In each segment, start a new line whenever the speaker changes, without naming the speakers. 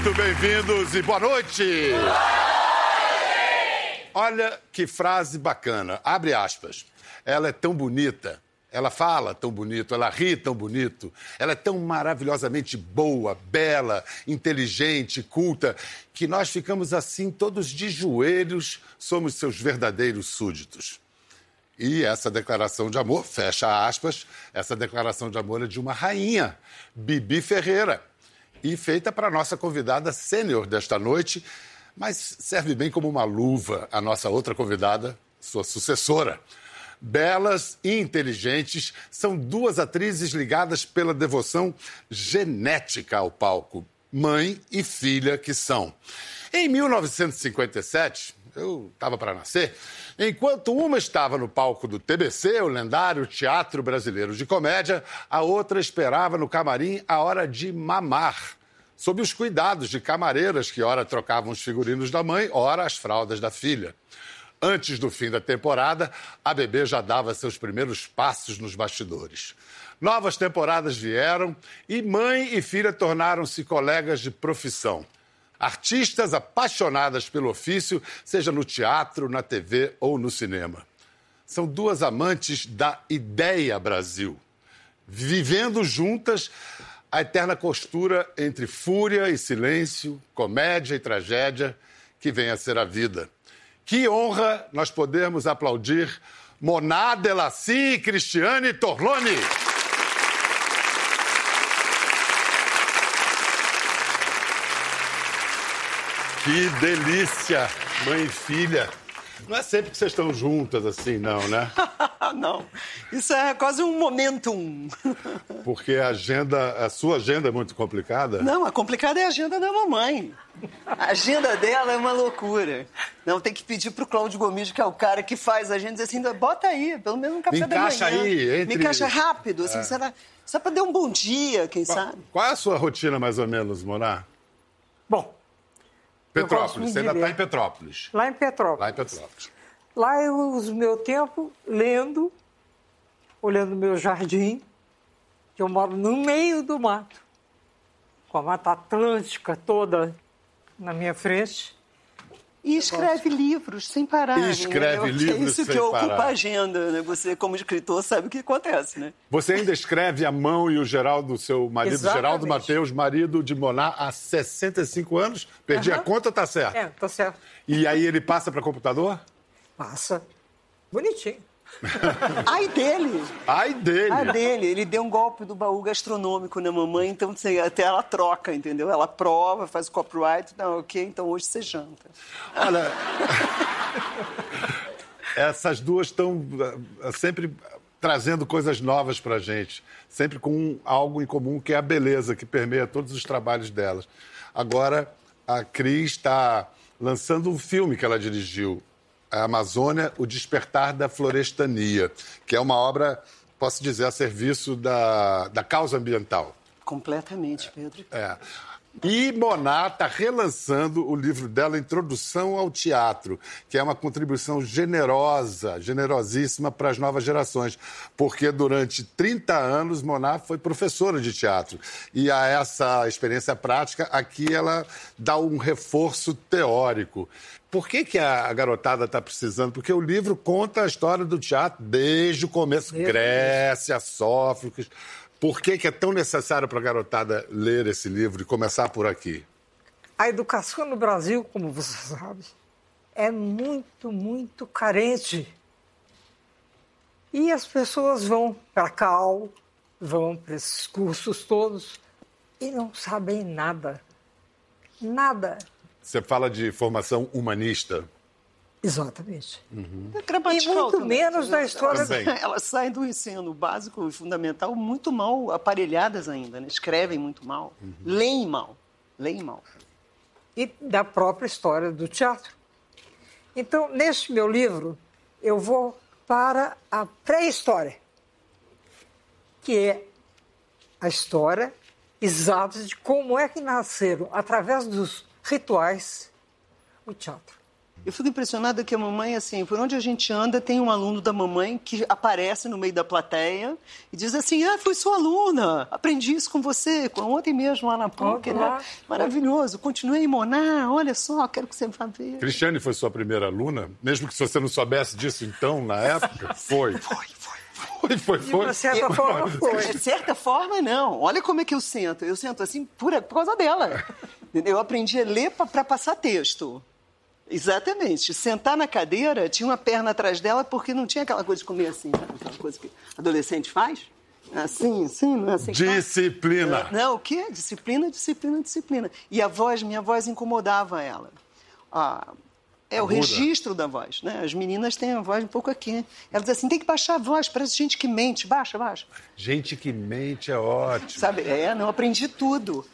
Muito bem-vindos e boa noite. boa noite! Olha que frase bacana. Abre aspas. Ela é tão bonita, ela fala tão bonito, ela ri tão bonito, ela é tão maravilhosamente boa, bela, inteligente, culta, que nós ficamos assim todos de joelhos, somos seus verdadeiros súditos. E essa declaração de amor, fecha aspas, essa declaração de amor é de uma rainha, Bibi Ferreira, e feita para a nossa convidada sênior desta noite, mas serve bem como uma luva a nossa outra convidada, sua sucessora. Belas e inteligentes, são duas atrizes ligadas pela devoção genética ao palco, mãe e filha que são. Em 1957, eu estava para nascer, enquanto uma estava no palco do TBC, o lendário Teatro Brasileiro de Comédia, a outra esperava no camarim a hora de mamar. Sob os cuidados de camareiras que, ora, trocavam os figurinos da mãe, ora, as fraldas da filha. Antes do fim da temporada, a bebê já dava seus primeiros passos nos bastidores. Novas temporadas vieram e mãe e filha tornaram-se colegas de profissão. Artistas apaixonadas pelo ofício, seja no teatro, na TV ou no cinema. São duas amantes da ideia Brasil, vivendo juntas a eterna costura entre fúria e silêncio, comédia e tragédia, que vem a ser a vida. Que honra nós podermos aplaudir Moná Delassi e Cristiane Torloni. Que delícia, mãe e filha. Não é sempre que vocês estão juntas assim, não, né?
não. Isso é quase um momentum.
Porque a agenda, a sua agenda é muito complicada?
Não, a complicada é a agenda da mamãe. A agenda dela é uma loucura. Não, tem que pedir pro Cláudio Gomes, que é o cara que faz a agenda, dizer assim, bota aí, pelo menos um café
Me
da manhã.
encaixa aí, entre...
Me encaixa rápido, assim, é. será, só para dar um bom dia, quem
qual,
sabe.
Qual é a sua rotina, mais ou menos, Monar?
Bom,
Petrópolis, você ainda está em Petrópolis.
Lá em Petrópolis.
Lá em Petrópolis.
Lá eu uso meu tempo lendo, olhando meu jardim, que eu moro no meio do mato, com a Mata Atlântica toda na minha frente.
E escreve livros sem parar.
E escreve
né?
livros
É isso
sem
que ocupa
parar.
a agenda, né? Você, como escritor, sabe o que acontece, né?
Você ainda escreve a mão e o Geraldo, seu marido,
Exatamente.
Geraldo Mateus, marido de Monar, há 65 anos. Perdi a
Aham.
conta, tá certo.
É, tá certo.
E aí ele passa para computador?
Passa. Bonitinho.
Ai dele!
Ai dele!
Ai dele! Ele deu um golpe do baú gastronômico na mamãe, então você- até ela troca, entendeu? Ela prova, faz o copyright, não, ok, então hoje você janta.
Olha, essas duas estão eh, sempre trazendo coisas novas para gente, sempre com algo em comum que é a beleza que permeia todos os trabalhos delas. Agora, a Cris está lançando um filme que ela dirigiu, a Amazônia, O Despertar da Florestania, que é uma obra, posso dizer, a serviço da, da causa ambiental.
Completamente, Pedro.
É. E Moná está relançando o livro dela, Introdução ao Teatro, que é uma contribuição generosa, generosíssima para as novas gerações, porque durante 30 anos Moná foi professora de teatro. E a essa experiência prática, aqui ela dá um reforço teórico. Por que, que a garotada está precisando? Porque o livro conta a história do teatro desde o começo. Grécia, Sófocles. Por que, que é tão necessário para a garotada ler esse livro e começar por aqui?
A educação no Brasil, como você sabe, é muito, muito carente. E as pessoas vão para a Cal, vão para esses cursos todos e não sabem nada. Nada.
Você fala de formação humanista.
Exatamente.
É gramatical
E muito
também,
menos da história
Também.
Elas saem do ensino básico e fundamental muito mal aparelhadas ainda, né? Escrevem muito mal, leem mal, leem mal.
e da própria história do teatro. Então, neste meu livro, eu vou para a pré-história, que é a história exata de como é que nasceram, através dos rituais, o teatro.
Eu fico impressionada que a mamãe, assim, por onde a gente anda, tem um aluno da mamãe que aparece no meio da plateia e diz assim: Ah, fui sua aluna, aprendi isso com você, ontem mesmo lá na PUC, né? Maravilhoso, continuei em Monar, olha só, quero que você vá ver.
Cristiane foi sua primeira aluna? Mesmo que você não soubesse disso então, na época? Foi.
Foi, foi.
Foi, foi, foi.
De certa forma, foi.
De certa forma, não. Olha como é que eu sento. Eu sento assim por, por causa dela. Eu aprendi a ler para passar texto. Exatamente. Sentar na cadeira, tinha uma perna atrás dela, porque não tinha aquela coisa de comer assim, sabe? Aquela coisa que adolescente faz. Assim, assim, não é assim?
Disciplina.
Faz? Não, o quê? Disciplina, disciplina, disciplina. E a voz, minha voz incomodava ela. Ah, é o
Aguda.
registro da voz, né? As meninas têm a voz um pouco aqui. Elas dizem assim, tem que baixar a voz, parece gente que mente. Baixa, baixa.
Gente que mente é ótimo.
Sabe? É, não, aprendi tudo.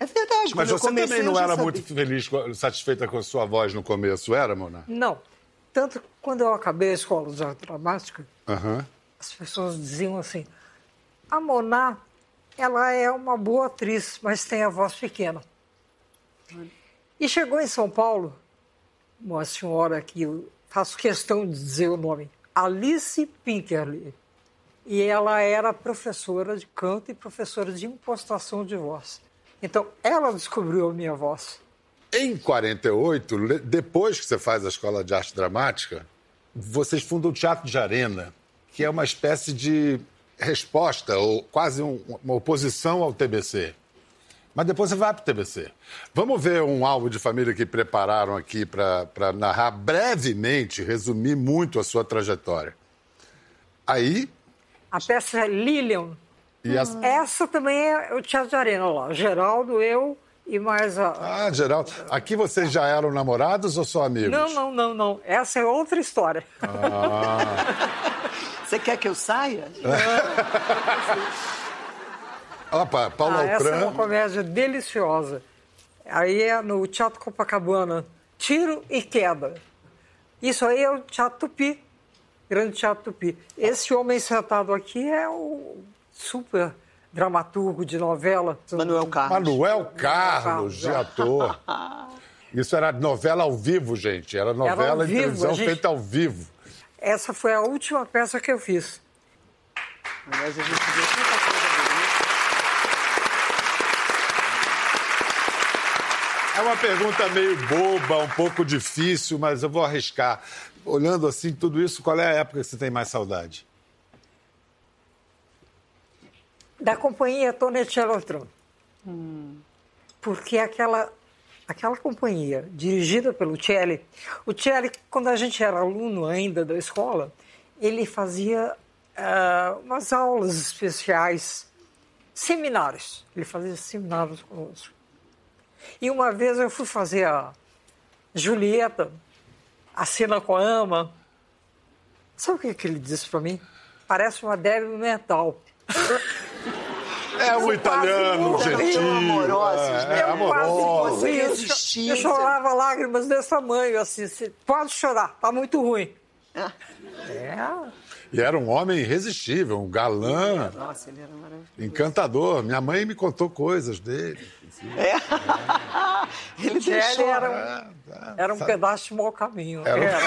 É verdade.
Mas você
comecei,
também não era
sabia.
muito feliz, satisfeita com a sua voz no começo, era, Mona?
Não. Tanto que quando eu acabei a escola de arte dramática,
Aham.
as pessoas diziam assim: a Moná, ela é uma boa atriz, mas tem a voz pequena. E chegou em São Paulo uma senhora que eu faço questão de dizer o nome, Alice Pinkerley. E ela era professora de canto e professora de impostação de voz. Então, ela descobriu a minha voz.
Em 48, le- depois que você faz a escola de arte dramática, vocês fundam o Teatro de Arena, que é uma espécie de resposta, ou quase um- uma oposição ao TBC. Mas depois você vai para o TBC. Vamos ver um álbum de família que prepararam aqui para narrar brevemente, resumir muito a sua trajetória. Aí,
A peça Lilian.
E as...
Essa também é o Teatro de Arena lá. Geraldo, eu e mais a.
Ah, Geraldo, aqui vocês já eram namorados ou só amigos?
Não, não, não, não. Essa é outra história.
Você quer que eu saia?
Opa, Paulo
Ah, essa é uma comédia deliciosa. Aí é no Teatro Copacabana, Tiro e Queda. Isso aí é o Teatro Tupi, Grande Teatro Tupi. Esse homem sentado aqui é o super dramaturgo de novela.
Manuel Carlos.
Manuel Carlos, de ator. Isso era novela ao vivo, gente. Era novela
ao
em
vivo,
televisão
gente-
feita ao vivo.
Essa foi a última peça que eu fiz.
Aliás, a gente vê tanta coisa.
É uma pergunta meio boba, um pouco difícil, mas eu vou arriscar. Olhando assim tudo isso, qual é a época que você tem mais saudade?
Da companhia Tonetti Altran. Porque aquela, aquela companhia, dirigida pelo Celli, o Celli, quando a gente era aluno ainda da escola, ele fazia ah, umas aulas especiais, seminários. Ele fazia seminários conosco. E uma vez eu fui fazer a Julieta, a cena com a ama. Sabe o que, que ele disse para mim? Parece uma débil mental.
É um italiano, gentil.
Amorosos,
é, é
Eu quase
amoroso.
eu. Eu chorava lágrimas desse tamanho, assim, assim, pode chorar, tá muito ruim.
Ah,
É,
E era um homem irresistível, um galã,
Nossa, ele era maravilhoso.
encantador. Minha mãe me contou coisas dele.
É. Ele
ele
deixou.
era, era um pedaço de mau caminho.
Era um-
Era.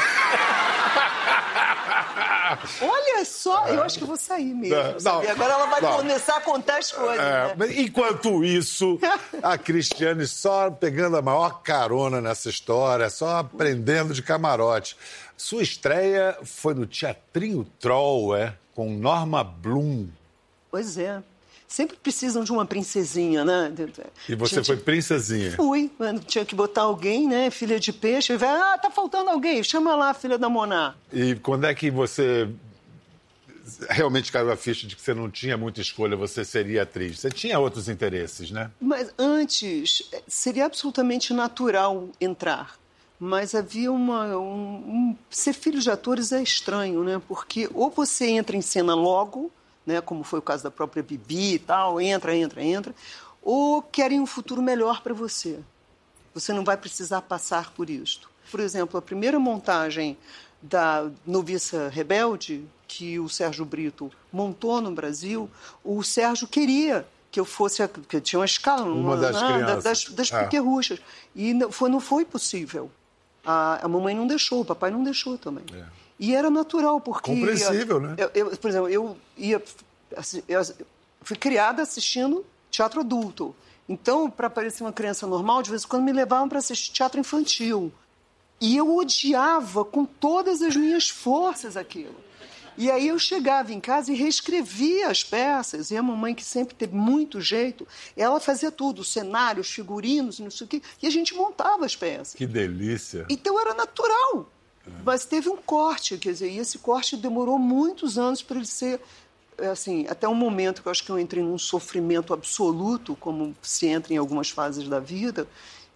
Olha só, eu acho que eu vou sair mesmo.
Não, não,
Agora ela vai
não.
começar a contar as coisas.
É,
né?
enquanto isso, a Cristiane só pegando a maior carona nessa história, só aprendendo de camarote. Sua estreia foi no Teatrinho Troll, é? Com Norma Bloom.
Pois é. Sempre precisam de uma princesinha, né?
E você foi princesinha.
Fui, mano, tinha que botar alguém, né? Filha de peixe. Vai, ah, tá faltando alguém. Chama lá a filha da Moná.
E quando é que você realmente caiu a ficha de que você não tinha muita escolha, você seria atriz? Você tinha outros interesses, né?
Mas antes, eh, seria absolutamente natural entrar. Mas havia uma. Um, um- ser filho de atores é estranho, né? Porque ou você entra em cena logo, né? Como foi o caso da própria Bibi e tal, entra, entra, entra, ou querem um futuro melhor para você. Você não vai precisar passar por isto. Por exemplo, a primeira montagem da Noviça Rebelde, que o Sérgio Brito montou no Brasil, o Sérgio queria que eu fosse, que tinha uma escala
Uma das
né,
crianças.
das, das
É.
piquerruchas. E não foi, não foi possível. A, a mamãe não deixou, o papai não deixou também. É. E era natural, porque...
Compreensível, né?
Eu, eu, por exemplo, eu ia... Eu fui criada assistindo teatro adulto. Então, para parecer uma criança normal, de vez em quando me levavam para assistir teatro infantil. E eu odiava com todas as minhas forças aquilo. E aí eu chegava em casa e reescrevia as peças. E a mamãe, que sempre teve muito jeito, ela fazia tudo, cenários, figurinos, não sei o quê. E a gente montava as peças.
Que delícia!
Então era natural. É. Mas teve um corte, quer dizer, e esse corte demorou muitos anos para ele ser assim, até um momento que eu acho que eu entrei num sofrimento absoluto, como se entra em algumas fases da vida,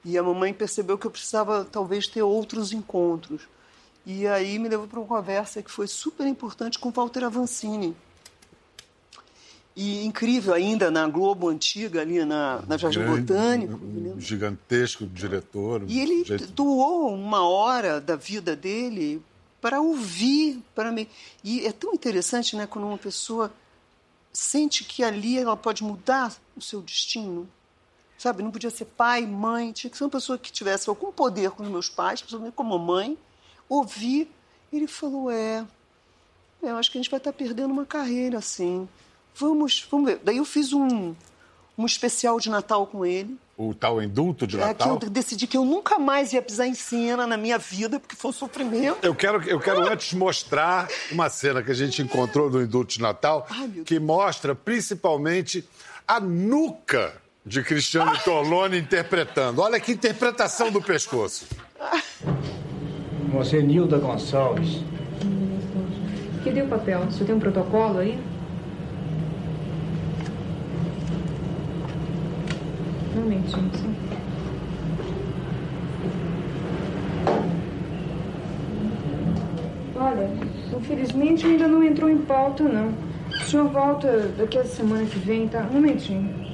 e a mamãe percebeu que eu precisava talvez ter outros encontros. E aí me levou para uma conversa que foi super importante com Walter Avancini. E incrível ainda na Globo Antiga, ali na, na Jardim Grande, Botânico.
Gigantesco diretor.
E ele jeito... doou uma hora da vida dele para ouvir, para me. E é tão interessante, né, quando uma pessoa sente que ali ela pode mudar o seu destino. Sabe, não podia ser pai, mãe, tinha que ser uma pessoa que tivesse algum poder com os meus pais, principalmente como mãe, ouvir. Ele falou: é, eu acho que a gente vai estar perdendo uma carreira assim. Vamos, vamos ver. Daí eu fiz um, um especial de Natal com ele.
O tal indulto de Natal?
É que eu decidi que eu nunca mais ia pisar em cena na minha vida, porque foi um sofrimento.
Eu quero, eu quero antes mostrar uma cena que a gente encontrou no indulto de Natal, Ai, que mostra principalmente a nuca de Cristiano Torlone interpretando. Olha que interpretação do pescoço.
Você é Nilda Gonçalves.
Cadê o papel? Você tem um protocolo aí? Um momentinho, sim. Olha, infelizmente ainda não entrou em pauta, não. O senhor volta daqui a semana que vem, tá? Um momentinho.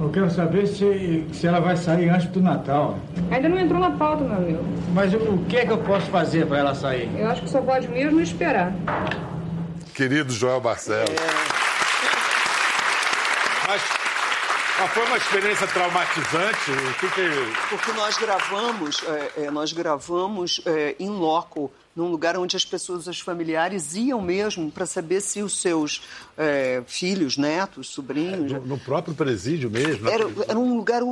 Eu quero saber se, se ela vai sair antes do Natal.
Ainda não entrou na pauta, meu amigo.
Mas o que é que eu posso fazer para ela sair?
Eu acho que só pode mesmo esperar.
Querido Joel Barcelos. É. Mas, mas foi uma experiência traumatizante? Que que...
Porque nós gravamos, é, é, nós gravamos é, em loco num lugar onde as pessoas, os familiares, iam mesmo para saber se os seus é, filhos, netos, sobrinhos.
É, no, no, próprio presídio mesmo?
Era, era um lugar.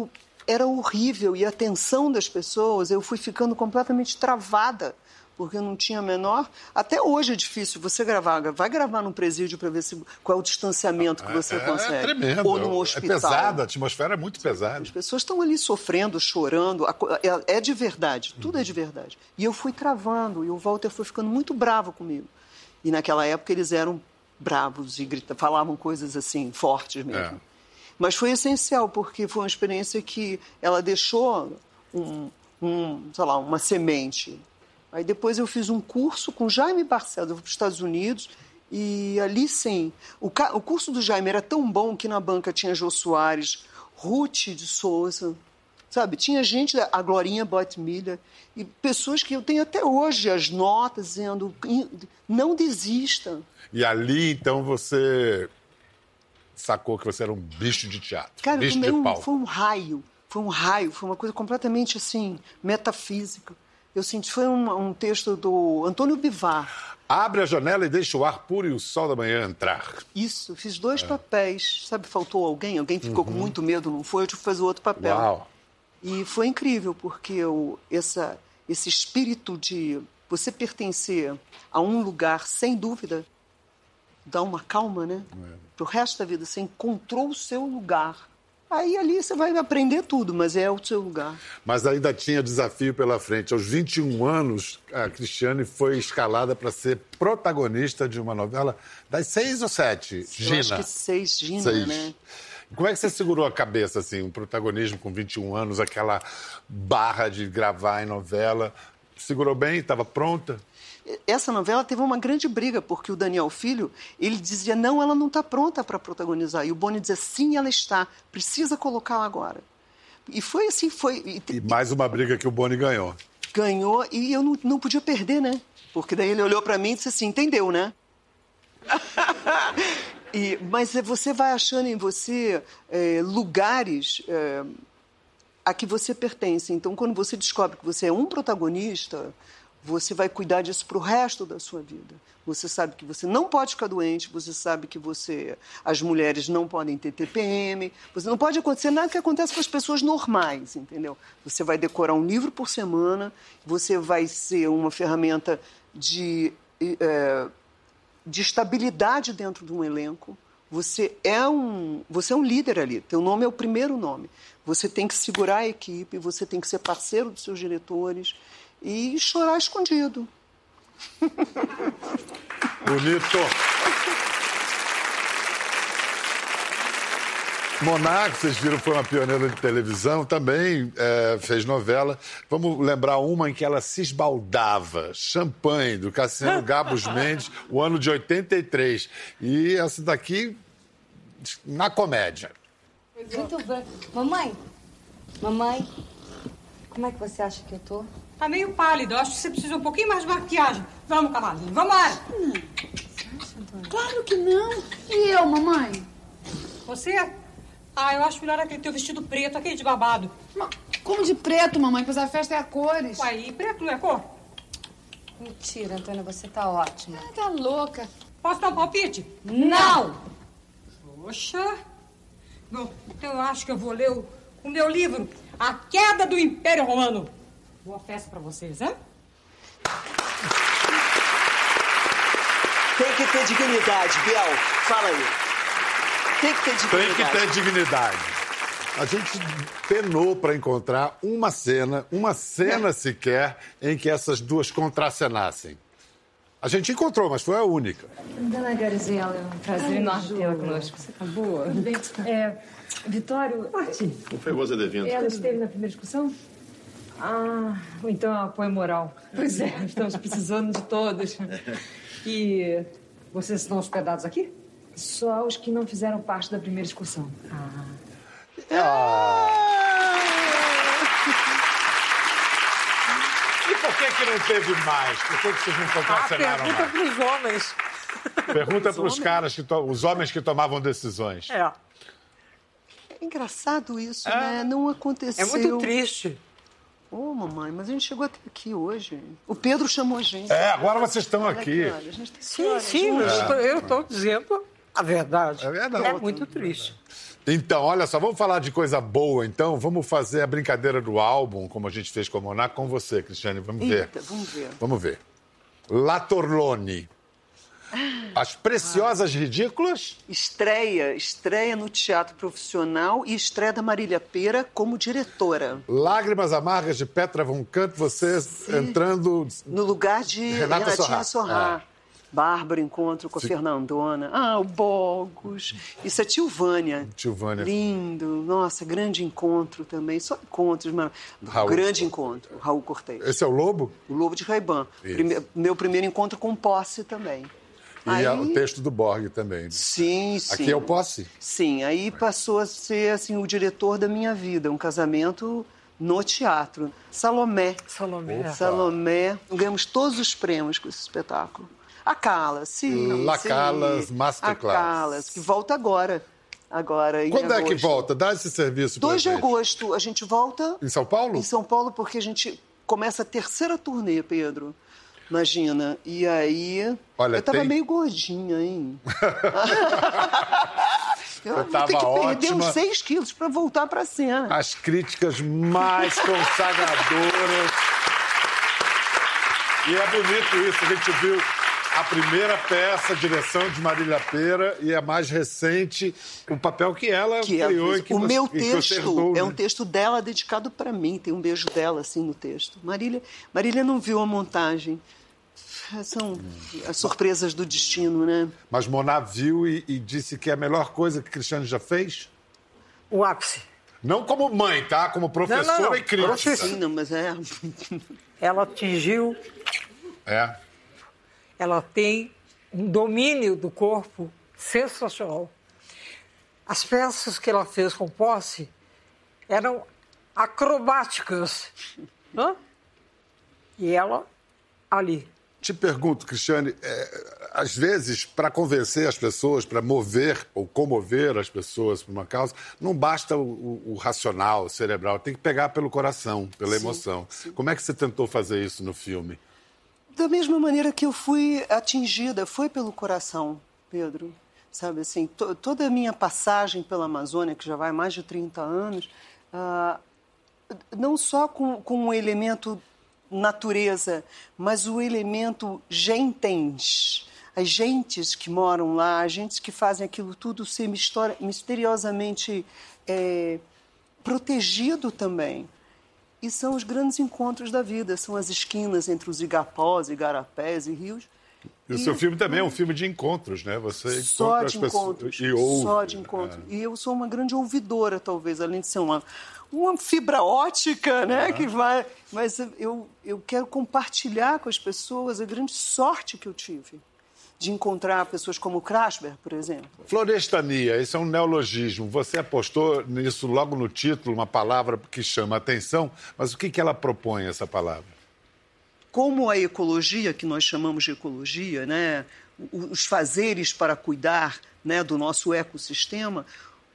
Era horrível e a tensão das pessoas, eu fui ficando completamente travada porque não tinha menor. Até hoje é difícil você gravar. Vai gravar num presídio para ver se, qual é o distanciamento que você é, consegue. É
tremendo.
Ou num é hospital.
É pesada, a atmosfera é muito pesada.
As pessoas estão ali sofrendo, chorando. É, é de verdade, tudo é de verdade. E eu fui travando, e o Walter foi ficando muito bravo comigo. E naquela época eles eram bravos e gritavam, falavam coisas assim, fortes mesmo. É. Mas foi essencial, porque foi uma experiência que ela deixou um, um, sei lá, uma semente Aí depois eu fiz um curso com Jaime Barcelos, eu fui para os Estados Unidos, e ali sim. O, o, curso do Jaime era tão bom que na banca tinha Jô Soares, Ruth de Souza, sabe? Tinha gente, a Glorinha Botmilha, e pessoas que eu tenho até hoje as notas dizendo: não desista.
E ali, então, você sacou que você era um bicho de teatro,
Cara,
bicho
de
pau.
Foi um raio, foi um raio, foi uma coisa completamente assim, metafísica. Eu senti, foi um, um texto do Antônio Bivar.
Abre a janela e deixa o ar puro e o sol da manhã entrar.
Isso, fiz dois é. papéis. Sabe, faltou alguém? Alguém ficou uhum. com muito medo, não foi? Eu tive que fazer outro papel.
Uau.
E foi incrível, porque eu, essa, esse espírito de você pertencer a um lugar, sem dúvida, dá uma calma, né? É. Pro resto da vida, você encontrou o seu lugar. Aí ali você vai aprender tudo, mas é o seu lugar.
Mas ainda tinha desafio pela frente. Aos 21 anos, a Cristiane foi escalada para ser protagonista de uma novela das seis ou sete? Eu
Gina. acho que seis, Gina, seis. né?
Como é que você segurou a cabeça, assim, um protagonismo com 21 anos, aquela barra de gravar em novela? Segurou bem? Estava pronta?
Essa novela teve uma grande briga, porque o Daniel Filho, ele dizia, não, ela não está pronta para protagonizar. E o Boni dizia, sim, ela está, precisa colocá-la agora. E foi assim, foi...
E, e mais uma briga que o Boni ganhou.
Ganhou, e eu não, não podia perder, né? Porque daí ele olhou para mim e disse assim, entendeu, né? e, mas você vai achando em você é, lugares... É, a que você pertence. Então, quando você descobre que você é um protagonista, você vai cuidar disso para o resto da sua vida. Você sabe que você não pode ficar doente, você sabe que você, as mulheres não podem ter TPM, você não pode acontecer nada que acontece com as pessoas normais, entendeu? Você vai decorar um livro por semana, você vai ser uma ferramenta de, é, de estabilidade dentro de um elenco. Você é um, você é um líder ali. Teu nome é o primeiro nome. Você tem que segurar a equipe, você tem que ser parceiro dos seus diretores e chorar escondido.
Bonito. Monaco, vocês viram, foi uma pioneira de televisão, também é, fez novela. Vamos lembrar uma em que ela se esbaldava. Champanhe, do Cassiano Gabos Mendes, o ano de 83. E essa daqui, na comédia.
Muito bem. Mamãe, mamãe, como é que você acha que eu tô?
Tá meio pálido. Eu acho que você precisa um pouquinho mais de maquiagem. Vamos, cavalinho, vamos lá.
Claro que não. E eu, mamãe?
Você? Ah, eu acho melhor aquele teu vestido preto, aquele de babado.
Ma- Como de preto, mamãe, pois a festa é a cores.
Uai, e preto não é cor?
Mentira, Antônia, você tá ótima.
Ah, tá louca.
Posso dar um palpite?
Não!
Poxa. Bom, então eu acho que eu vou ler o, o meu livro, A Queda do Império Romano. Boa festa pra vocês, hein?
Tem que ter dignidade, Biel. Fala aí. Tem que ter
Tem
dignidade.
que ter dignidade. A gente penou para encontrar uma cena, uma cena sequer, em que essas duas contracenassem. A gente encontrou, mas foi a única.
Dona Garizela, é um prazer enorme tê-la conosco. Você tá boa? Bem? É, Vitório,
Não foi você devendo.
ela esteve na primeira discussão? Ah, ou então apoio moral. Pois é, estamos precisando de todos. E vocês estão hospedados aqui? Só os que não fizeram parte da primeira discussão.
E por que, que não teve mais? Por que, que vocês não
Ah,
contracenaram
pergunta
mais?
para os homens.
Pergunta para os caras, que to- os homens que tomavam decisões.
É.
É engraçado isso, né? Não aconteceu.
É muito triste.
Ô, mamãe, mas a gente chegou até aqui hoje. O Pedro chamou a gente.
É, agora vocês estão
Olha
aqui.
olha, a gente tem que
Sim, sim, mas eu estou dizendo a verdade.
É verdade.
É muito triste.
Então, olha só, vamos falar de coisa boa, então. Vamos fazer a brincadeira do álbum, como a gente fez com a Monaco, com você, Cristiane. Vamos ver.
Eita, vamos ver.
Vamos ver. La Torlone. As Preciosas Ridículas.
Estreia, estreia no teatro profissional e estreia da Marília Pera como diretora.
Lágrimas Amargas de Petra Von Kant, você entrando...
No lugar de
Renata. Sorrah. É.
Bárbara, encontro com a
Sim.
Fernandona. Ah, o Bogos. Isso é Tilvânia.
Tilvânia.
Lindo. Nossa, grande encontro também. Só encontros, mas...
Raul.
Grande encontro. Raul Cortez.
Esse é o Lobo?
O Lobo de Raiban. Prime- Meu primeiro encontro com Posse também.
E
Aí-
o texto do Borg também.
Sim, sim.
Aqui é o Posse?
Sim, aí passou a ser assim o diretor da minha vida, um casamento no teatro. Salomé.
Salomé.
Salomé. Ganhamos todos os prêmios com esse espetáculo. A Calas, sim.
La
sim.
Calas Masterclass.
A Calas, que volta agora. Agora, em
Quando é que
agosto.
volta? Dá esse serviço pra
2 de
gente.
agosto. A gente volta
Em São Paulo?
em São Paulo porque a gente começa a terceira turnê, Pedro. Imagina. E aí.
Olha,
eu tava
tem-
meio gordinha, hein? eu vou
tava
ter que perder
ótima.
uns 6 quilos para voltar pra cena.
As críticas mais consagradoras. E é bonito isso, a gente viu a primeira peça, a direção de Marília Pera, e a mais recente, o papel que ela
Que
criou e que
o
você,
meu texto é
né?
um texto dela dedicado para mim. Tem um beijo dela assim no texto. Marília, Marília não viu a montagem. São as surpresas do destino, né?
Mas Moná viu e, e disse que é a melhor coisa que Cristiane já fez?
O ápice.
Não como mãe, tá? Como professora
Não, não, não.
e crítica.
Professora.
Sim, não, mas é.
Ela atingiu,
É.
ela tem um domínio do corpo sensacional. As peças que ela fez com posse eram acrobáticas. Hã? E ela ali.
Te pergunto, Cristiane, é, às vezes, para convencer as pessoas, para mover ou comover as pessoas por uma causa, não basta o, o, o racional, o cerebral, tem que pegar pelo coração, pela sim, emoção. Sim. Como é que você tentou fazer isso no filme?
Da mesma maneira que eu fui atingida, foi pelo coração, Pedro. Sabe assim, to, toda a minha passagem pela Amazônia, que já vai mais de 30 anos, uh, não só com, com o elemento natureza, mas o elemento gentens, as gentes que moram lá, as gentes que fazem aquilo tudo ser misteriosamente é, protegido também. E são os grandes encontros da vida, são as esquinas entre os igapós, igarapés e rios.
E o seu filme também é um filme de encontros, né? Você
só de encontros, e ouve. Só de encontros. É. E eu sou uma grande ouvidora, talvez, além de ser uma, uma fibra ótica, né? Que vai. Mas eu, eu quero compartilhar com as pessoas a grande sorte que eu tive de encontrar pessoas como Krasber, por exemplo.
Florestania, esse é um neologismo. Você apostou nisso logo no título, uma palavra que chama atenção, mas o que, que ela propõe, essa palavra?
Como a ecologia, que nós chamamos de ecologia, né, os fazeres para cuidar né, do nosso ecossistema,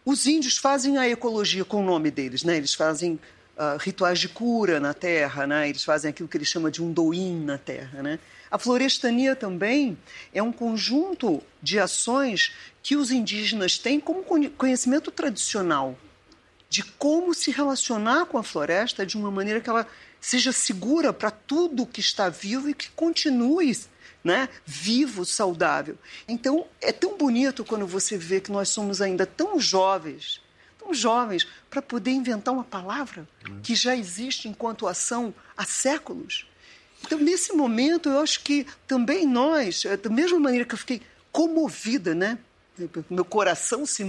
os índios fazem a ecologia com o nome deles, né? Eles fazem uh, rituais de cura na terra, né? Eles fazem aquilo que eles chamam de um doim na terra, né? A florestania também é um conjunto de ações que os indígenas têm como conhecimento tradicional de como se relacionar com a floresta de uma maneira que ela seja segura para tudo que está vivo e que continue né, vivo, saudável. Então, é tão bonito quando você vê que nós somos ainda tão jovens, tão jovens, para poder inventar uma palavra que já existe enquanto ação há séculos. Então, nesse momento, eu acho que também nós, é, da mesma maneira que eu fiquei comovida, né? Meu coração se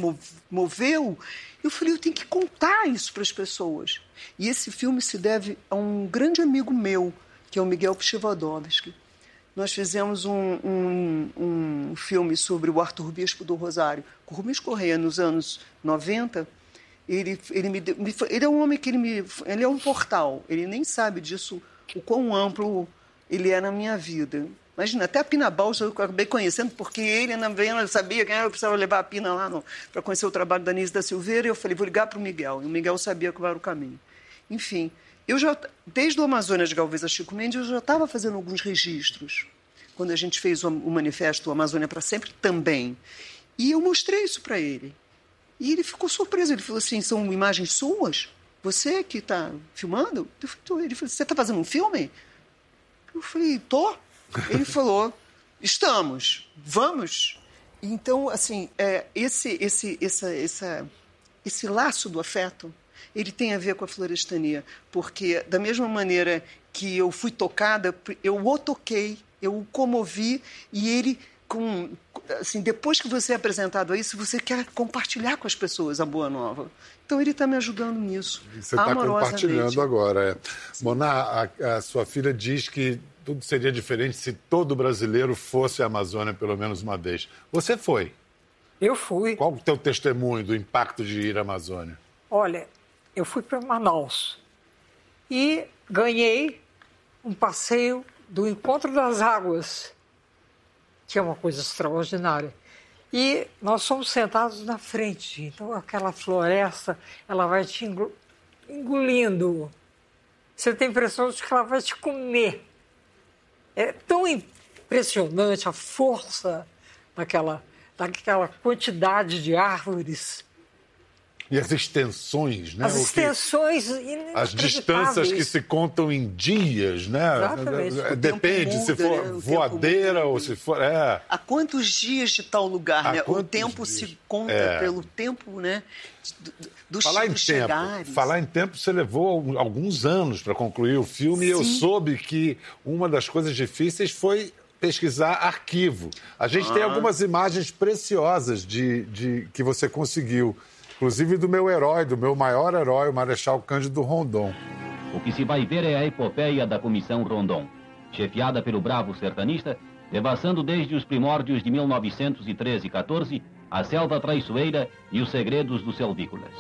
moveu. Eu falei, eu tenho que contar isso para as pessoas. E esse filme se deve a um grande amigo meu, que é o Miguel Pchivodovski. Nós fizemos um, um, um filme sobre o Arthur Bispo do Rosário, com Rubens Correia, nos anos 90. Ele, ele, me, ele é um homem que ele me. Ele é um portal, ele nem sabe disso o quão amplo ele é na minha vida. Imagina, até a Pina Bausch eu acabei conhecendo, porque ele venda sabia que eu precisava levar a Pina lá para conhecer o trabalho da Nise da Silveira, e eu falei, vou ligar para o Miguel. E o Miguel sabia qual era o caminho. Enfim, eu já, desde o Amazonas de Galvez a Chico Mendes, eu já estava fazendo alguns registros. Quando a gente fez o, o manifesto Amazônia para Sempre, também. E eu mostrei isso para ele. E ele ficou surpreso. Ele falou assim: são imagens suas? Você que está filmando? Ele falou, você está fazendo um filme? Eu falei, tô. Ele falou, estamos, vamos. Então, assim, é, esse, esse, essa, essa, esse laço do afeto, ele tem a ver com a florestania, porque da mesma maneira que eu fui tocada, eu o toquei, eu o comovi e ele com assim, depois que você é apresentado a isso, você quer compartilhar com as pessoas a boa nova. Então ele está me ajudando nisso.
Você está compartilhando agora. É. Mona, a, a, sua filha diz que tudo seria diferente se todo brasileiro fosse à Amazônia pelo menos uma vez. Você foi?
Eu fui.
Qual o teu testemunho do impacto de ir à Amazônia?
Olha, eu fui para Manaus e ganhei um passeio do Encontro das Águas que é uma coisa extraordinária. E nós somos sentados na frente, então aquela floresta, ela vai te engolindo. Você tem a impressão de que ela vai te comer. É tão impressionante a força daquela, daquela quantidade de árvores
e as extensões, né?
As extensões
As distâncias que se contam em dias, né?
Exatamente.
Depende muda, se for né? voadeira ou se for. É.
Há quantos dias de tal lugar, Há né? O tempo dias? se conta é. pelo tempo, né?
Dos falar em tempo, falar em tempo, você levou alguns anos para concluir o filme Sim. e eu soube que uma das coisas difíceis foi pesquisar arquivo. A gente ah. tem algumas imagens preciosas de, de que você conseguiu inclusive do meu herói, do meu maior herói, o Marechal Cândido Rondon.
O que se vai ver é a epopeia da Comissão Rondon, chefiada pelo bravo sertanista, devassando desde os primórdios de 1913 e 14 a selva traiçoeira e os segredos dos selvícolas.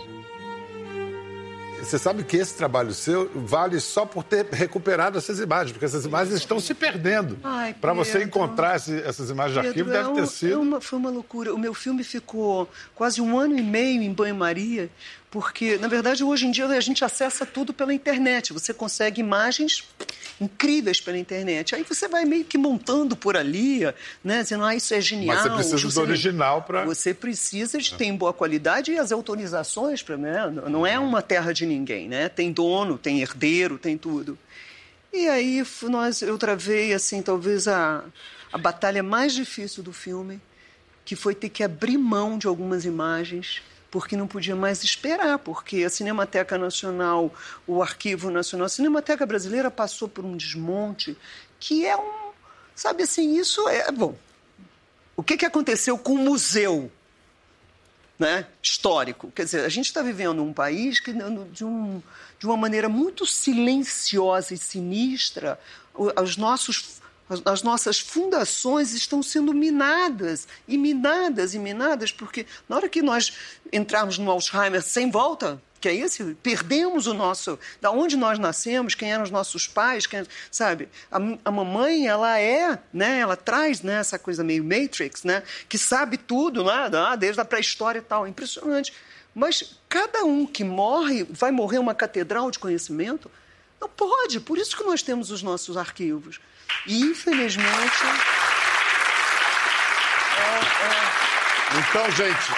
Você sabe que esse trabalho seu vale só por ter recuperado essas imagens, porque essas imagens estão se perdendo. Para você encontrar esse, essas imagens de arquivo,
Pedro,
deve
é
ter
um-
sido.
é uma- foi uma loucura. O meu filme ficou quase um ano e meio em banho-maria, porque, na verdade, hoje em dia a gente acessa tudo pela internet. Você consegue imagens incríveis pela internet. Aí você vai meio que montando por ali, né? Dizendo, ah, isso é genial.
Mas você precisa
Você-
do original para.
Você precisa de ter em boa qualidade e as autorizações, pra, né? não é uma terra de ninguém, né? Tem dono, tem herdeiro, tem tudo. E aí nós, eu travei, assim, talvez a, a batalha mais difícil do filme, que foi ter que abrir mão de algumas imagens, porque não podia mais esperar, porque a Cinemateca Nacional, o Arquivo Nacional, a Cinemateca Brasileira passou por um desmonte que é um... Sabe assim, isso é... Bom, o que, que aconteceu com o museu né, histórico? Quer dizer, a gente está vivendo um país que, no- de, um, de uma maneira muito silenciosa e sinistra, os nossos, as, as nossas fundações estão sendo minadas, e minadas, e minadas, porque na hora que nós entrarmos no Alzheimer sem volta, que é esse, perdemos o nosso, da onde nós nascemos, quem eram os nossos pais, quem, sabe? A, a mamãe, ela é, né? Ela traz, né, essa coisa meio Matrix, né? Que sabe tudo, né? ah, Desde a pré-história e tal, impressionante. Mas cada um que morre, vai morrer uma catedral de conhecimento? Não pode, por isso que nós temos os nossos arquivos. E, infelizmente,
Então, gente,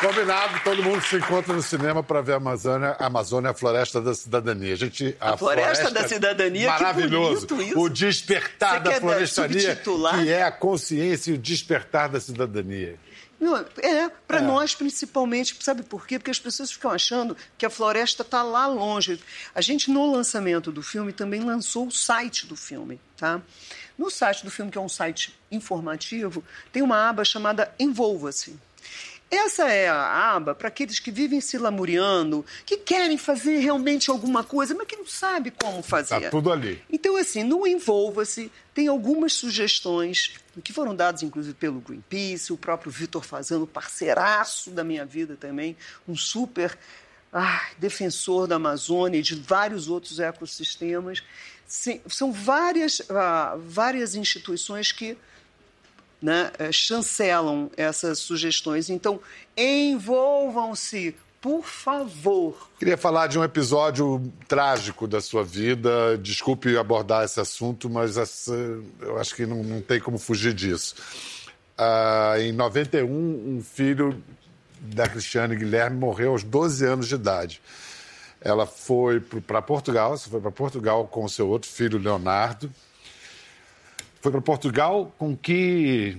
combinado, todo mundo se encontra no cinema para ver a Amazônia, a Amazônia, a Floresta da Cidadania. A, gente,
A Floresta da Cidadania, que
maravilhoso. O despertar
Você
da
subtitular?
que é a consciência e o despertar da cidadania.
Não, é, para nós principalmente, sabe por quê? Porque as pessoas ficam achando que a floresta está lá longe. A gente, no lançamento do filme, também lançou o site do filme, tá? No site do filme, que é um site informativo, tem uma aba chamada Envolva-se. Essa é a aba para aqueles que vivem se lamuriando, que querem fazer realmente alguma coisa, mas que não sabem como fazer.
Tá tudo ali.
Então, assim, no Envolva-se tem algumas sugestões que foram dadas, inclusive, pelo Greenpeace, o próprio Vitor Fazano, parceiraço da minha vida também, um super ah, defensor da Amazônia e de vários outros ecossistemas. Sim, são várias, ah, várias instituições que né, eh, chancelam essas sugestões. Então, envolvam-se, por favor.
Queria falar de um episódio trágico da sua vida. Desculpe abordar esse assunto, mas essa- eu acho que não, não tem como fugir disso. Ah, em 91, um filho da Cristiane Guilherme morreu aos 12 anos de idade. Ela foi para Portugal, foi para Portugal com seu outro filho, Leonardo. Foi para Portugal com que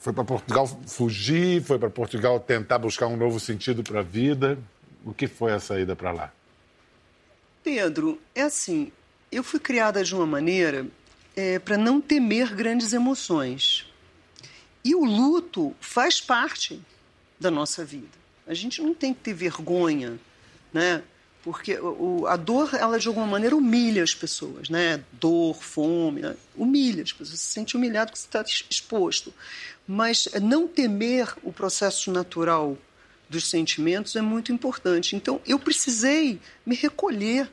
foi para Portugal fugir, foi para Portugal tentar buscar um novo sentido para a vida. O que foi a saída para lá?
Pedro, é assim, eu fui criada de uma maneira para não temer grandes emoções. E o luto faz parte da nossa vida. A gente não tem que ter vergonha, né? Porque a dor, ela de alguma maneira humilha as pessoas, né? Dor, fome, né? humilha as pessoas. Você se sente humilhado porque você está exposto. Mas não temer o processo natural dos sentimentos é muito importante. Então, eu precisei me recolher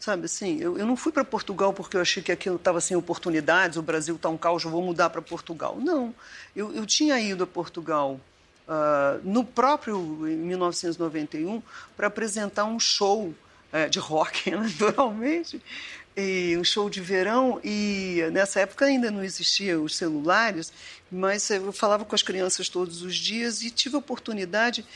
Sabe assim, eu, eu não fui para Portugal porque eu achei que aquilo estava sem oportunidades, o Brasil está um caos, eu vou mudar para Portugal. Não, eu, eu tinha ido a Portugal ah, no próprio, em 1991, para apresentar um show eh, de rock, naturalmente, e um show de verão, e nessa época ainda não existiam os celulares, mas eu falava com as crianças todos os dias e tive a oportunidade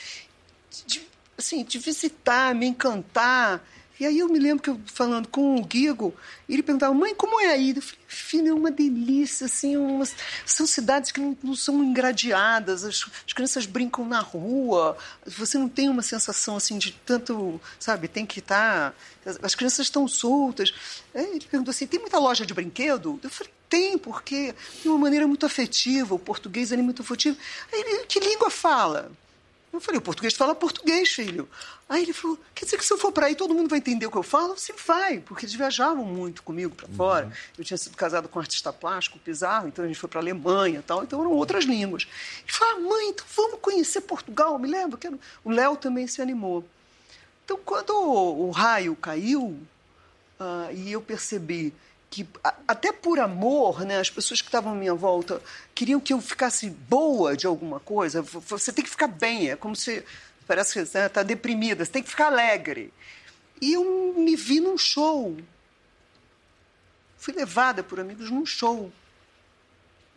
de, assim, de visitar, me encantar. E aí eu me lembro que eu falando com o Guigo, ele perguntava, mãe, como é aí? Eu falei, filho, é uma delícia, assim, umas... são cidades que não, não são engradeadas, as, as crianças brincam na rua, você não tem uma sensação assim de tanto, sabe, tem que estar. As, as crianças estão soltas. Aí ele perguntou assim: tem muita loja de brinquedo? Eu falei, tem, porque de uma maneira muito afetiva, o português é muito afetivo. Aí ele, que língua fala? Eu falei, o português fala português, filho. Aí ele falou, quer dizer que se eu for para aí todo mundo vai entender o que eu falo? Sim, vai, porque eles viajavam muito comigo para fora. Uhum. Eu tinha sido casado com um artista plástico, Pizarro, então a gente foi para a Alemanha tal, então eram outras línguas. Ele falou, ah, mãe, então vamos conhecer Portugal, me lembra? O Léo também se animou. Então, quando o, o raio caiu, uh, e eu percebi que até por amor, né, as pessoas que estavam à minha volta queriam que eu ficasse boa de alguma coisa. Você tem que ficar bem, é como se parece que você está deprimida, você tem que ficar alegre. E eu me vi num show. Fui levada por amigos num show.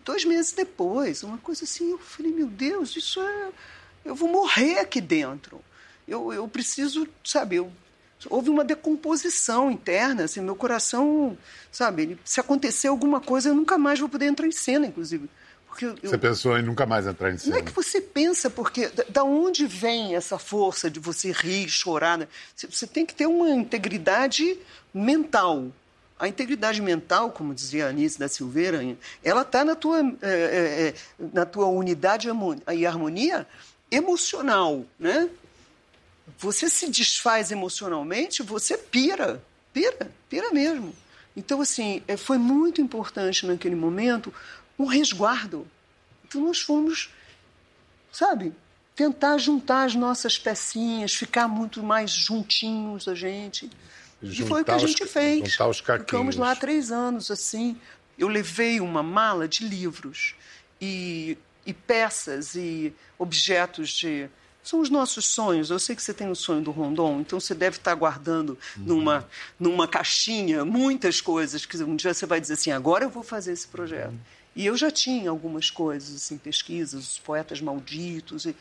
Dois meses depois, uma coisa assim, eu falei, meu Deus, isso é. Eu vou morrer aqui dentro. Eu, eu preciso, sabe, eu houve uma decomposição interna, assim, meu coração, sabe, ele, se acontecer alguma coisa, eu nunca mais vou poder entrar em cena, inclusive.
Porque eu, você pensou em nunca mais entrar em cena?
Não é que você pensa, porque da, da onde vem essa força de você rir, chorar? Né? Você, você tem que ter uma integridade mental. A integridade mental, como dizia a Anice da Silveira, ela está na, tua, é, é, na tua unidade e harmonia emocional, né? Você se desfaz emocionalmente, você pira, pira, pira mesmo. Então, assim, é, foi muito importante naquele momento um resguardo. Então, nós fomos, sabe, tentar juntar as nossas pecinhas, ficar muito mais juntinhos a gente. Juntar e foi o que a gente os, fez.
Juntar os
Ficamos lá três anos, assim. Eu levei uma mala de livros e, e peças e objetos de são os nossos sonhos. Eu sei que você tem o sonho do Rondon, então você deve estar guardando uhum. numa, numa caixinha muitas coisas que um dia você vai dizer assim: agora eu vou fazer esse projeto. Uhum. E eu já tinha algumas coisas, assim, pesquisas, os poetas malditos, e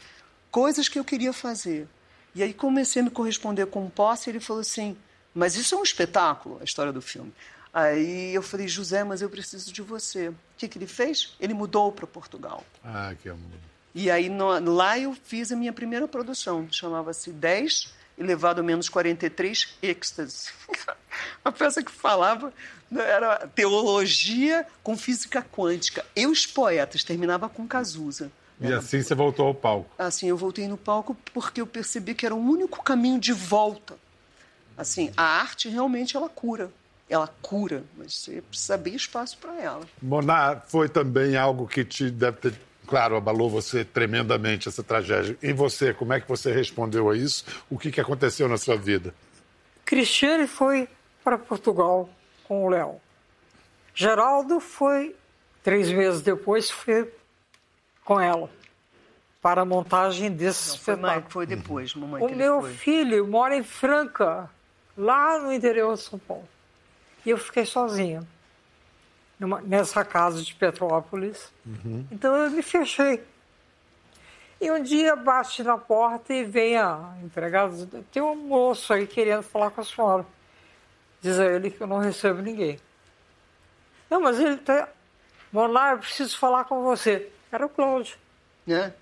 coisas que eu queria fazer. E aí comecei a me corresponder com o Posse e ele falou assim: mas isso é um espetáculo, a história do filme. Aí eu falei, José, mas eu preciso de você. O que, que ele fez? Ele mudou para Portugal.
Ah, que amor.
E aí no, lá eu fiz a minha primeira produção, chamava-se 10 elevado a menos 43 êxtase. a peça que falava né, era teologia com física quântica. E os poetas terminava com Cazuza.
E assim você voltou ao palco?
Assim, eu voltei no palco porque eu percebi que era o único caminho de volta. Assim, a arte realmente ela cura. Ela cura, mas você precisa abrir espaço para ela.
Monar foi também algo que te deve ter claro, abalou você tremendamente essa tragédia. E você, como é que você respondeu a isso? O que, que aconteceu na sua vida?
Cristiane foi para Portugal com o Léo. Geraldo foi, três meses depois, foi com ela para a montagem desse Não, espetáculo.
Foi, foi depois, mamãe.
O meu
foi.
filho mora em Franca, lá no interior de São Paulo. E eu fiquei sozinha numa, nessa casa de Petrópolis. Uhum. Então eu me fechei. E um dia bate na porta e vem a empregada, tem um moço aí querendo falar com a senhora. Diz a ele que eu não recebo ninguém. Não, mas ele tá. Monar, eu preciso falar com você. Era o Cláudio.
Né?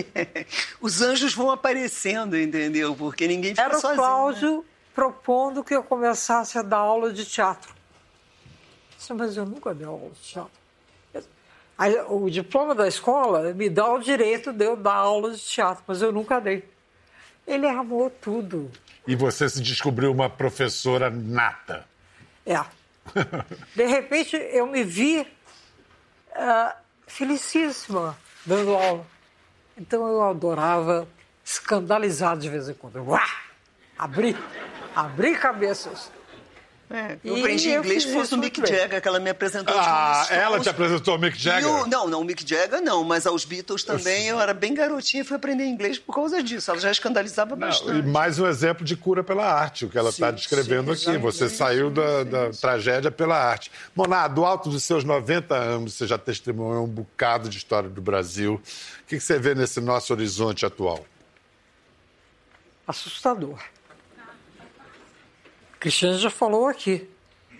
Os anjos vão aparecendo, entendeu? Porque ninguém fica
Era
sozinho.
Era o Cláudio né? propondo que eu começasse a dar aula de teatro. Mas eu nunca dei aula de teatro. O diploma da escola me dá o direito de eu dar aula de teatro, mas eu nunca dei. Ele armou tudo.
E você se descobriu uma professora nata.
É. De repente, eu me vi uh, felicíssima dando aula. Então, eu adorava escandalizar de vez em quando. Uá! Abrir, abrir cabeças.
É, eu aprendi inglês por causa do Mick Jagger, que ela me apresentou
Ah, ela te apresentou ao Mick Jagger?
O, não, não, o Mick Jagger não, mas aos Beatles também. Eu, eu era bem garotinha e fui aprender inglês por causa disso. Ela já escandalizava não, bastante.
E mais um exemplo de cura pela arte, o que ela está descrevendo sim, aqui. Você saiu da, da tragédia pela arte. Moná, do alto dos seus 90 anos, você já testemunhou um bocado de história do Brasil. O que você vê nesse nosso horizonte atual?
Assustador. Cristiano já falou aqui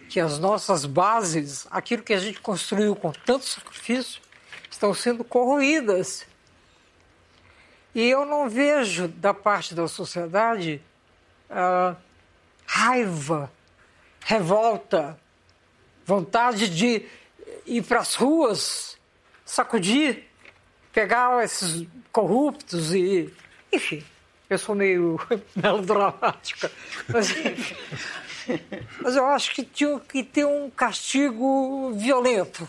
que as nossas bases, aquilo que a gente construiu com tanto sacrifício, estão sendo corroídas. E eu não vejo da parte da sociedade raiva, revolta, vontade de ir para as ruas, sacudir, pegar esses corruptos e Enfim, eu sou meio melodramática. Mas, mas eu acho que tinha que ter um castigo violento,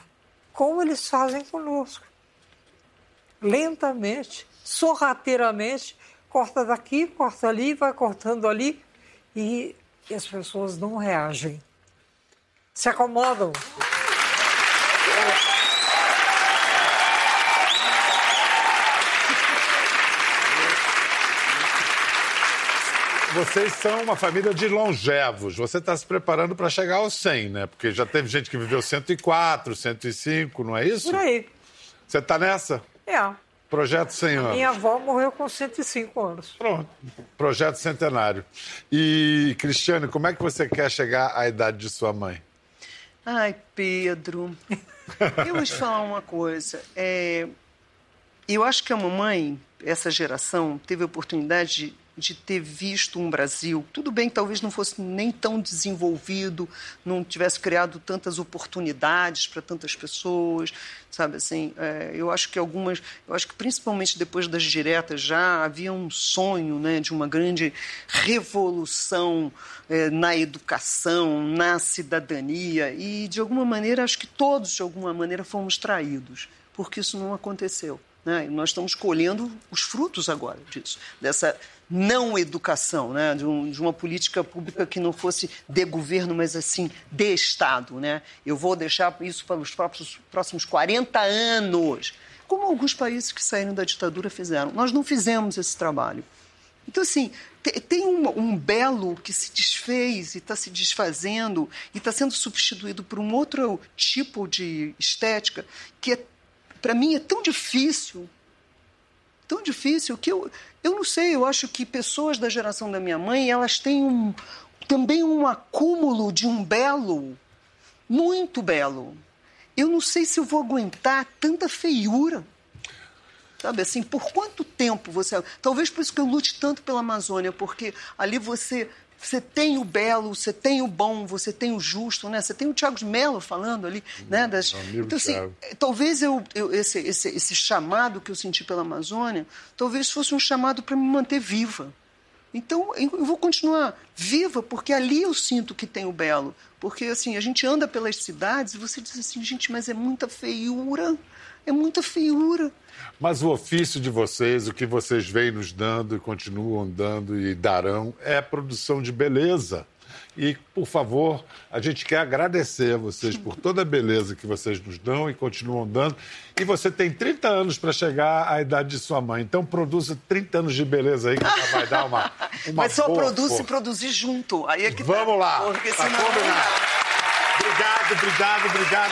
como eles fazem conosco. Lentamente, sorrateiramente, corta daqui, corta ali, vai cortando ali, e, e as pessoas não reagem. Se acomodam.
Vocês são uma família de longevos. Você está se preparando para chegar aos 100, né? Porque já teve gente que viveu 104, 105, não é isso?
Por aí.
Você está nessa?
É.
Projeto 100 anos.
Minha avó morreu com 105 anos.
Pronto. Projeto centenário. E, Cristiane, como é que você quer chegar à idade de sua mãe?
Ai, Pedro, eu vou te falar uma coisa. É, eu acho que a mamãe, essa geração, teve a oportunidade de, de ter visto um Brasil. Tudo bem que talvez não fosse nem tão desenvolvido, não tivesse criado tantas oportunidades para tantas pessoas, sabe assim? É, eu acho que algumas, eu acho que principalmente depois das diretas já havia um sonho, né, de uma grande revolução é, na educação, na cidadania e de alguma maneira acho que todos de alguma maneira fomos traídos, porque isso não aconteceu. Né? E nós estamos colhendo os frutos agora disso, dessa não educação, né? de, um, de, uma política pública que não fosse de governo, mas assim, de Estado. Né? Eu vou deixar isso para os próximos, próximos 40 anos, como alguns países que saíram da ditadura fizeram. Nós não fizemos esse trabalho. Então, assim, tem um, um belo que se desfez e está se desfazendo e está sendo substituído por um outro tipo de estética que é para mim é tão difícil, tão difícil que eu, eu não sei, eu acho que pessoas da geração da minha mãe, elas têm um, também um acúmulo de um belo, muito belo. Eu não sei se eu vou aguentar tanta feiura. Sabe assim, por quanto tempo você. Talvez por isso que eu lute tanto pela Amazônia, porque ali você você tem o belo, você tem o bom, você tem o justo, né? Você tem o Tiago de Mello falando ali, hum, né? Das... Então, assim, talvez eu, eu esse, esse, esse chamado que eu senti pela Amazônia, talvez fosse um chamado para me manter viva. Então, eu vou continuar viva, porque ali eu sinto que tem o belo. Porque, assim, a gente anda pelas cidades e você diz assim, gente, mas é muita feiura, é muita feiura.
Mas o ofício de vocês, o que vocês vêm nos dando e continuam dando e darão, é produção de beleza. E, por favor, a gente quer agradecer a vocês por toda a beleza que vocês nos dão e continuam dando. E você tem 30 anos para chegar à idade de sua mãe. Então, produza 30 anos de beleza aí, que já vai dar uma. uma
Mas só produz se produzir junto. Aí é que
Vamos
tá.
lá. Porque tá senão... Obrigado, obrigado, obrigado.